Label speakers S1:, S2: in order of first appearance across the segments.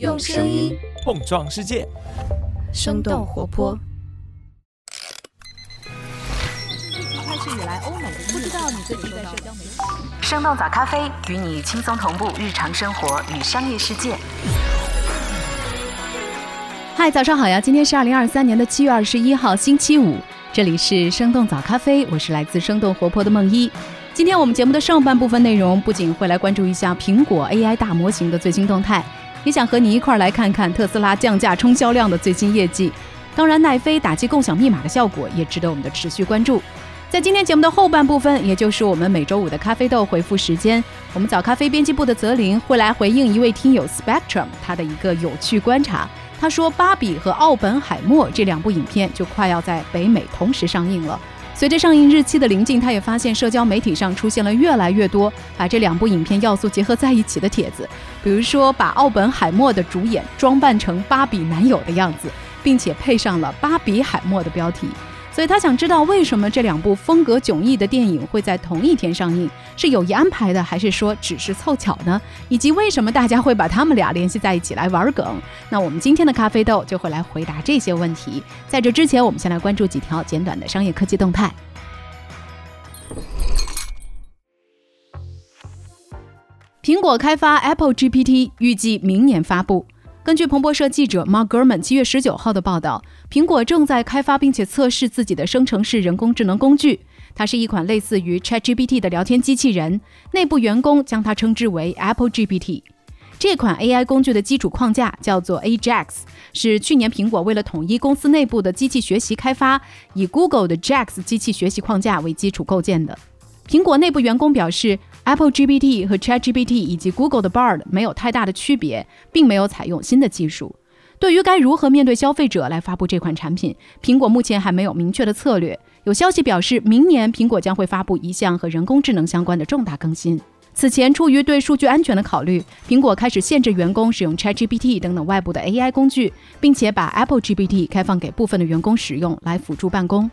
S1: 用声音
S2: 碰撞世界，
S1: 生动活泼。
S3: 开始以来，欧美不知道你最近在社交媒体。
S4: 生动早咖啡与你轻松同步日常生活与商业世界。
S3: 嗨，早上好呀！今天是二零二三年的七月二十一号，星期五。这里是生动早咖啡，我是来自生动活泼的梦一。今天我们节目的上半部分内容，不仅会来关注一下苹果 AI 大模型的最新动态，也想和你一块来看看特斯拉降价冲销量的最新业绩。当然，奈飞打击共享密码的效果也值得我们的持续关注。在今天节目的后半部分，也就是我们每周五的咖啡豆回复时间，我们早咖啡编辑部的泽林会来回应一位听友 Spectrum 他的一个有趣观察。他说，《芭比》和《奥本海默》这两部影片就快要在北美同时上映了。随着上映日期的临近，他也发现社交媒体上出现了越来越多把这两部影片要素结合在一起的帖子，比如说把奥本海默的主演装扮成芭比男友的样子，并且配上了“芭比海默”的标题。所以他想知道为什么这两部风格迥异的电影会在同一天上映，是有意安排的，还是说只是凑巧呢？以及为什么大家会把他们俩联系在一起来玩梗？那我们今天的咖啡豆就会来回答这些问题。在这之前，我们先来关注几条简短的商业科技动态。苹果开发 Apple GPT，预计明年发布。根据彭博社记者 Mark Gurman 七月十九号的报道，苹果正在开发并且测试自己的生成式人工智能工具。它是一款类似于 ChatGPT 的聊天机器人，内部员工将它称之为 Apple GPT。这款 AI 工具的基础框架叫做 Ajax，是去年苹果为了统一公司内部的机器学习开发，以 Google 的 Jax 机器学习框架为基础构建的。苹果内部员工表示。Apple GPT 和 ChatGPT 以及 Google 的 Bard 没有太大的区别，并没有采用新的技术。对于该如何面对消费者来发布这款产品，苹果目前还没有明确的策略。有消息表示，明年苹果将会发布一项和人工智能相关的重大更新。此前，出于对数据安全的考虑，苹果开始限制员工使用 ChatGPT 等等外部的 AI 工具，并且把 Apple GPT 开放给部分的员工使用来辅助办公。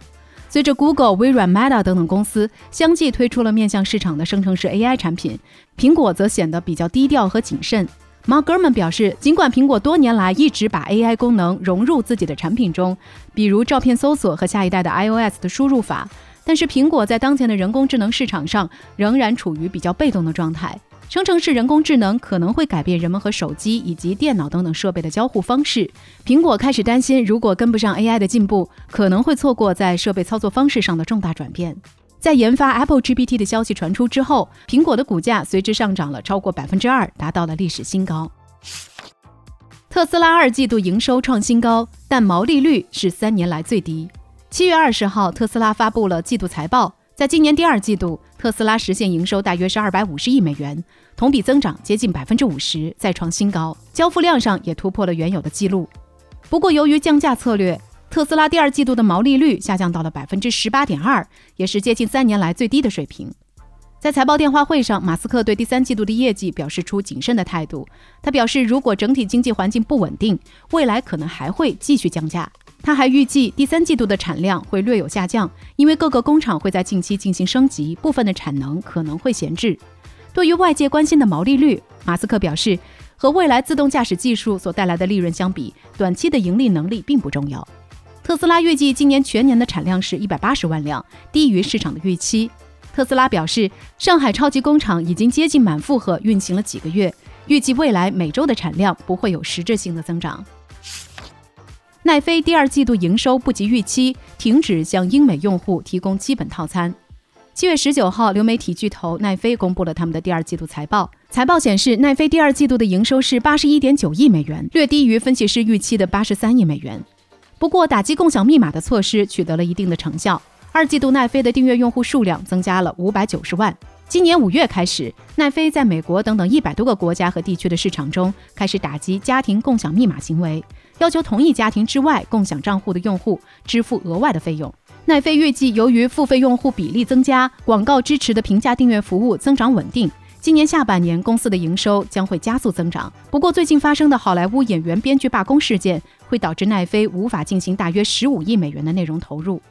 S3: 随着 Google、微软、Meta 等等公司相继推出了面向市场的生成式 AI 产品，苹果则显得比较低调和谨慎。Mark Gurman 表示，尽管苹果多年来一直把 AI 功能融入自己的产品中，比如照片搜索和下一代的 iOS 的输入法，但是苹果在当前的人工智能市场上仍然处于比较被动的状态。生成式人工智能可能会改变人们和手机以及电脑等等设备的交互方式。苹果开始担心，如果跟不上 AI 的进步，可能会错过在设备操作方式上的重大转变。在研发 Apple GPT 的消息传出之后，苹果的股价随之上涨了超过百分之二，达到了历史新高。特斯拉二季度营收创新高，但毛利率是三年来最低。七月二十号，特斯拉发布了季度财报。在今年第二季度，特斯拉实现营收大约是二百五十亿美元，同比增长接近百分之五十，再创新高。交付量上也突破了原有的记录。不过，由于降价策略，特斯拉第二季度的毛利率下降到了百分之十八点二，也是接近三年来最低的水平。在财报电话会上，马斯克对第三季度的业绩表示出谨慎的态度。他表示，如果整体经济环境不稳定，未来可能还会继续降价。他还预计第三季度的产量会略有下降，因为各个工厂会在近期进行升级，部分的产能可能会闲置。对于外界关心的毛利率，马斯克表示，和未来自动驾驶技术所带来的利润相比，短期的盈利能力并不重要。特斯拉预计今年全年的产量是一百八十万辆，低于市场的预期。特斯拉表示，上海超级工厂已经接近满负荷，运行了几个月，预计未来每周的产量不会有实质性的增长。奈飞第二季度营收不及预期，停止向英美用户提供基本套餐。七月十九号，流媒体巨头奈飞公布了他们的第二季度财报。财报显示，奈飞第二季度的营收是八十一点九亿美元，略低于分析师预期的八十三亿美元。不过，打击共享密码的措施取得了一定的成效。二季度奈飞的订阅用户数量增加了五百九十万。今年五月开始，奈飞在美国等等一百多个国家和地区的市场中开始打击家庭共享密码行为，要求同一家庭之外共享账户的用户支付额外的费用。奈飞预计，由于付费用户比例增加，广告支持的平价订阅服务增长稳定，今年下半年公司的营收将会加速增长。不过，最近发生的好莱坞演员编剧罢工事件会导致奈飞无法进行大约十五亿美元的内容投入。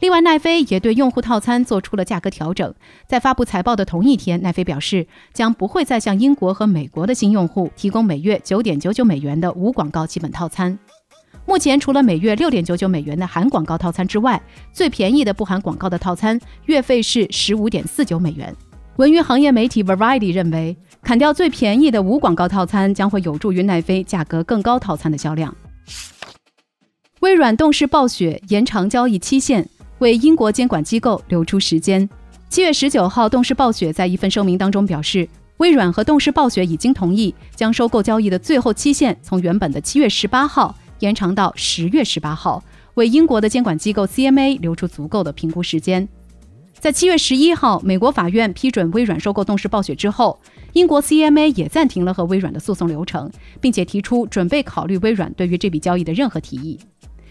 S3: 另外，奈飞也对用户套餐做出了价格调整。在发布财报的同一天，奈飞表示将不会再向英国和美国的新用户提供每月九点九九美元的无广告基本套餐。目前，除了每月六点九九美元的含广告套餐之外，最便宜的不含广告的套餐月费是十五点四九美元。文娱行业媒体 Variety 认为，砍掉最便宜的无广告套餐将会有助于奈飞价格更高套餐的销量。微软动视暴雪延长交易期限。为英国监管机构留出时间。七月十九号，动视暴雪在一份声明当中表示，微软和动视暴雪已经同意将收购交易的最后期限从原本的七月十八号延长到十月十八号，为英国的监管机构 CMA 留出足够的评估时间。在七月十一号，美国法院批准微软收购动视暴雪之后，英国 CMA 也暂停了和微软的诉讼流程，并且提出准备考虑微软对于这笔交易的任何提议。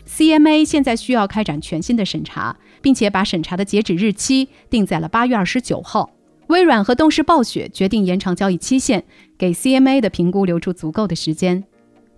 S3: CMA 现在需要开展全新的审查，并且把审查的截止日期定在了八月二十九号。微软和动视暴雪决定延长交易期限，给 CMA 的评估留出足够的时间。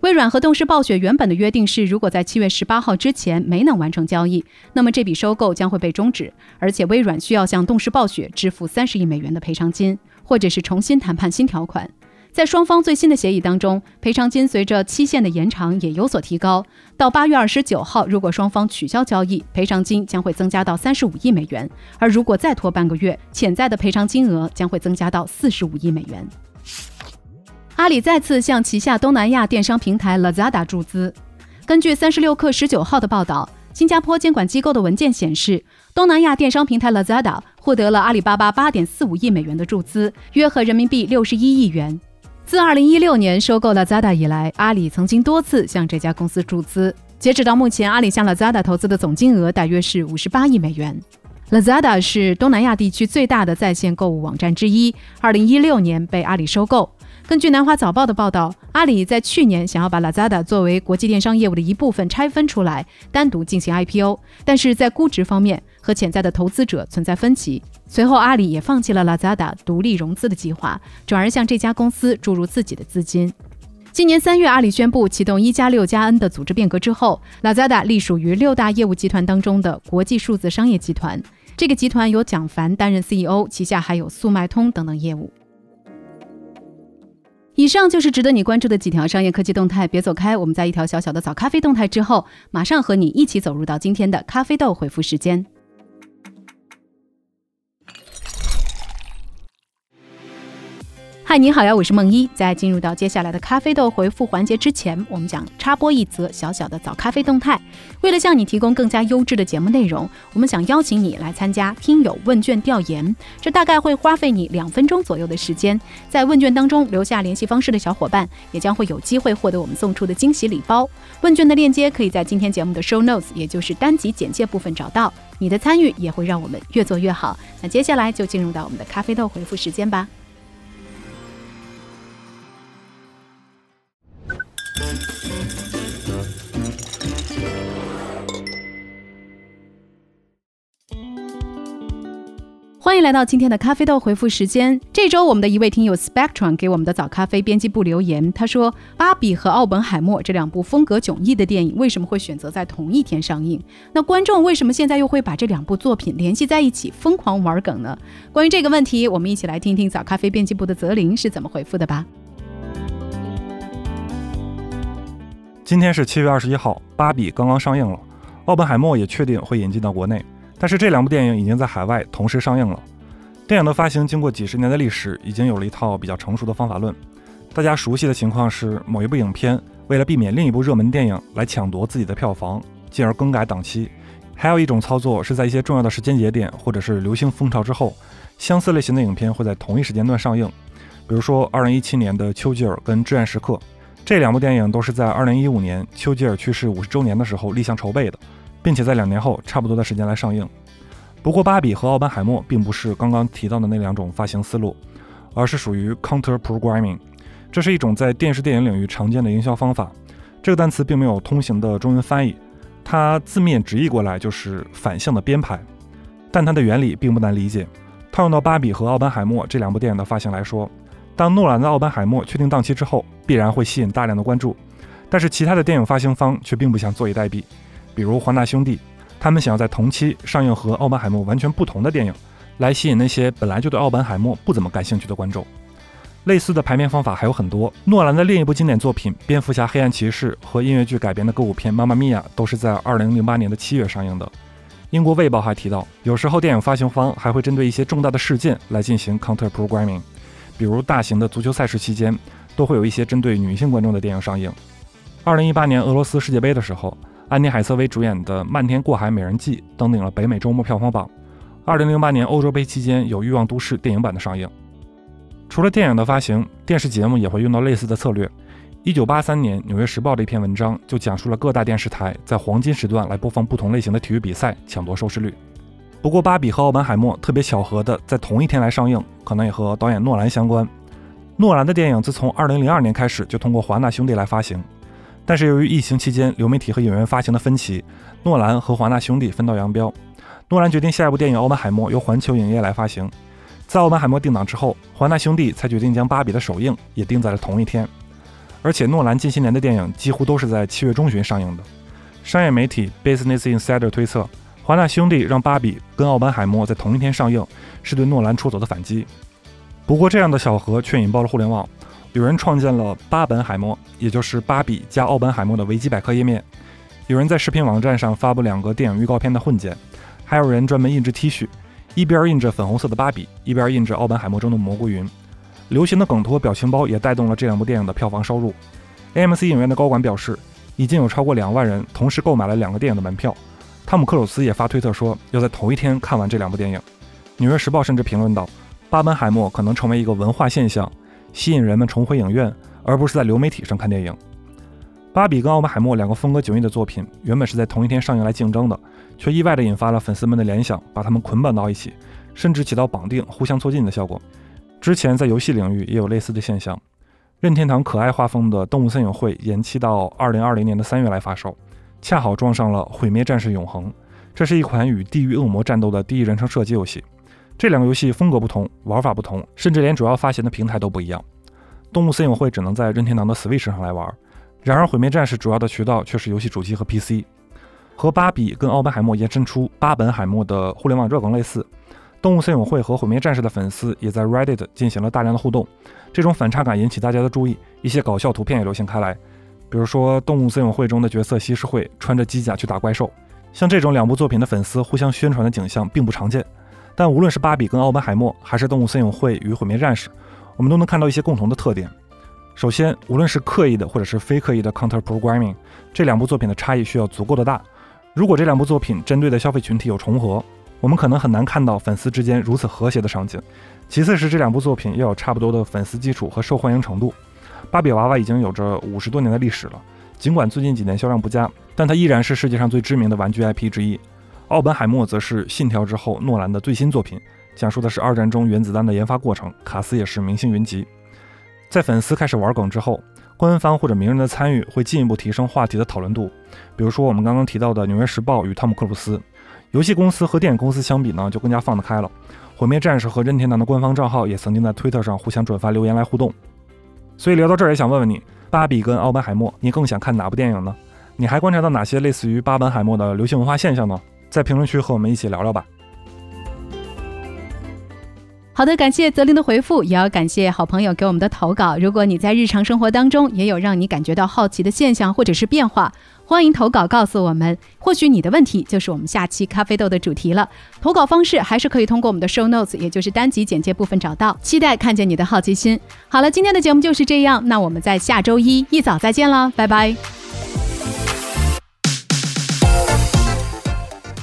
S3: 微软和动视暴雪原本的约定是，如果在七月十八号之前没能完成交易，那么这笔收购将会被终止，而且微软需要向动视暴雪支付三十亿美元的赔偿金，或者是重新谈判新条款。在双方最新的协议当中，赔偿金随着期限的延长也有所提高。到八月二十九号，如果双方取消交易，赔偿金将会增加到三十五亿美元；而如果再拖半个月，潜在的赔偿金额将会增加到四十五亿美元。阿里再次向旗下东南亚电商平台 Lazada 注资。根据三十六氪十九号的报道，新加坡监管机构的文件显示，东南亚电商平台 Lazada 获得了阿里巴巴八点四五亿美元的注资，约合人民币六十一亿元。自2016年收购 Lazada 以来，阿里曾经多次向这家公司注资。截止到目前，阿里向 Lazada 投资的总金额大约是58亿美元。Lazada 是东南亚地区最大的在线购物网站之一，2016年被阿里收购。根据南华早报的报道，阿里在去年想要把 Lazada 作为国际电商业务的一部分拆分出来，单独进行 IPO，但是在估值方面和潜在的投资者存在分歧。随后，阿里也放弃了 Lazada 独立融资的计划，转而向这家公司注入自己的资金。今年三月，阿里宣布启动“一加六加 N” 的组织变革之后，Lazada 隶属于六大业务集团当中的国际数字商业集团。这个集团由蒋凡担任 CEO，旗下还有速卖通等等业务。以上就是值得你关注的几条商业科技动态，别走开。我们在一条小小的早咖啡动态之后，马上和你一起走入到今天的咖啡豆回复时间。嗨，你好呀，我是梦一。在进入到接下来的咖啡豆回复环节之前，我们想插播一则小小的早咖啡动态。为了向你提供更加优质的节目内容，我们想邀请你来参加听友问卷调研。这大概会花费你两分钟左右的时间。在问卷当中留下联系方式的小伙伴，也将会有机会获得我们送出的惊喜礼包。问卷的链接可以在今天节目的 show notes，也就是单集简介部分找到。你的参与也会让我们越做越好。那接下来就进入到我们的咖啡豆回复时间吧。欢迎来到今天的咖啡豆回复时间。这周我们的一位听友 Spectrum 给我们的早咖啡编辑部留言，他说：“芭比和奥本海默这两部风格迥异的电影为什么会选择在同一天上映？那观众为什么现在又会把这两部作品联系在一起，疯狂玩梗呢？”关于这个问题，我们一起来听听早咖啡编辑部的泽林是怎么回复的吧。
S2: 今天是七月二十一号，芭比刚刚上映了，奥本海默也确定会引进到国内。但是这两部电影已经在海外同时上映了。电影的发行经过几十年的历史，已经有了一套比较成熟的方法论。大家熟悉的情况是，某一部影片为了避免另一部热门电影来抢夺自己的票房，进而更改档期；还有一种操作是在一些重要的时间节点或者是流行风潮之后，相似类型的影片会在同一时间段上映。比如说，2017年的丘吉尔跟《至暗时刻》这两部电影都是在2015年丘吉尔去世五十周年的时候立项筹备的。并且在两年后差不多的时间来上映。不过，芭比和奥本海默并不是刚刚提到的那两种发行思路，而是属于 counter programming。这是一种在电视电影领域常见的营销方法。这个单词并没有通行的中文翻译，它字面直译过来就是反向的编排。但它的原理并不难理解。套用到芭比和奥本海默这两部电影的发行来说，当诺兰的奥本海默确定档期之后，必然会吸引大量的关注。但是其他的电影发行方却并不想坐以待毙。比如华纳兄弟，他们想要在同期上映和《奥本海默》完全不同的电影，来吸引那些本来就对奥本海默不怎么感兴趣的观众。类似的排片方法还有很多。诺兰的另一部经典作品《蝙蝠侠：黑暗骑士》和音乐剧改编的歌舞片《妈妈咪呀》都是在2008年的七月上映的。英国卫报还提到，有时候电影发行方还会针对一些重大的事件来进行 counter programming，比如大型的足球赛事期间，都会有一些针对女性观众的电影上映。2018年俄罗斯世界杯的时候，安妮海瑟薇主演的《漫天过海美人计》登顶了北美周末票房榜。2008年欧洲杯期间有《欲望都市》电影版的上映。除了电影的发行，电视节目也会用到类似的策略。一九八三年，《纽约时报》的一篇文章就讲述了各大电视台在黄金时段来播放不同类型的体育比赛，抢夺收视率。不过，《芭比》和《奥本海默》特别巧合的在同一天来上映，可能也和导演诺兰相关。诺兰的电影自从二零零二年开始就通过华纳兄弟来发行，但是由于疫情期间流媒体和影院发行的分歧，诺兰和华纳兄弟分道扬镳。诺兰决定下一部电影《奥本海默》由环球影业来发行。在《奥本海默》定档之后，华纳兄弟才决定将《芭比》的首映也定在了同一天。而且诺兰近些年的电影几乎都是在七月中旬上映的。商业媒体 Business Insider 推测，华纳兄弟让《芭比》跟《奥本海默》在同一天上映，是对诺兰出走的反击。不过，这样的巧合却引爆了互联网，有人创建了“八本海默”，也就是《芭比》加《奥本海默》的维基百科页面；有人在视频网站上发布两个电影预告片的混剪；还有人专门印制 T 恤，一边印着粉红色的芭比，一边印着奥本海默中的蘑菇云。流行的梗图和表情包也带动了这两部电影的票房收入。AMC 影院的高管表示，已经有超过两万人同时购买了两个电影的门票。汤姆克鲁斯也发推特说，要在同一天看完这两部电影。纽约时报甚至评论道：“巴本海默可能成为一个文化现象，吸引人们重回影院，而不是在流媒体上看电影。”芭比跟奥本海默两个风格迥异的作品，原本是在同一天上映来竞争的，却意外地引发了粉丝们的联想，把它们捆绑到一起，甚至起到绑定、互相促进的效果。之前在游戏领域也有类似的现象。任天堂可爱画风的《动物森友会》延期到二零二零年的三月来发售，恰好撞上了《毁灭战士永恒》。这是一款与地狱恶魔战斗的第一人称射击游戏。这两个游戏风格不同，玩法不同，甚至连主要发行的平台都不一样。《动物森友会》只能在任天堂的 Switch 上来玩，然而《毁灭战士》主要的渠道却是游戏主机和 PC。和芭比跟奥本海默延伸出巴本海默的互联网热梗类似。动物森友会和毁灭战士的粉丝也在 Reddit 进行了大量的互动，这种反差感引起大家的注意，一些搞笑图片也流行开来。比如说，动物森友会中的角色西施会穿着机甲去打怪兽，像这种两部作品的粉丝互相宣传的景象并不常见。但无论是芭比跟奥本海默，还是动物森友会与毁灭战士，我们都能看到一些共同的特点。首先，无论是刻意的或者是非刻意的 counter programming，这两部作品的差异需要足够的大。如果这两部作品针对的消费群体有重合，我们可能很难看到粉丝之间如此和谐的场景。其次是这两部作品要有差不多的粉丝基础和受欢迎程度。芭比娃娃已经有着五十多年的历史了，尽管最近几年销量不佳，但它依然是世界上最知名的玩具 IP 之一。奥本海默则是《信条》之后诺兰的最新作品，讲述的是二战中原子弹的研发过程，卡斯也是明星云集。在粉丝开始玩梗之后，官方或者名人的参与会进一步提升话题的讨论度。比如说我们刚刚提到的《纽约时报》与汤姆克鲁斯。游戏公司和电影公司相比呢，就更加放得开了。毁灭战士和任天堂的官方账号也曾经在推特上互相转发留言来互动。所以聊到这儿，也想问问你，芭比跟奥本海默，你更想看哪部电影呢？你还观察到哪些类似于巴本海默的流行文化现象呢？在评论区和我们一起聊聊吧。
S3: 好的，感谢泽林的回复，也要感谢好朋友给我们的投稿。如果你在日常生活当中也有让你感觉到好奇的现象或者是变化，欢迎投稿告诉我们。或许你的问题就是我们下期咖啡豆的主题了。投稿方式还是可以通过我们的 show notes，也就是单集简介部分找到。期待看见你的好奇心。好了，今天的节目就是这样，那我们在下周一一早再见了，拜拜。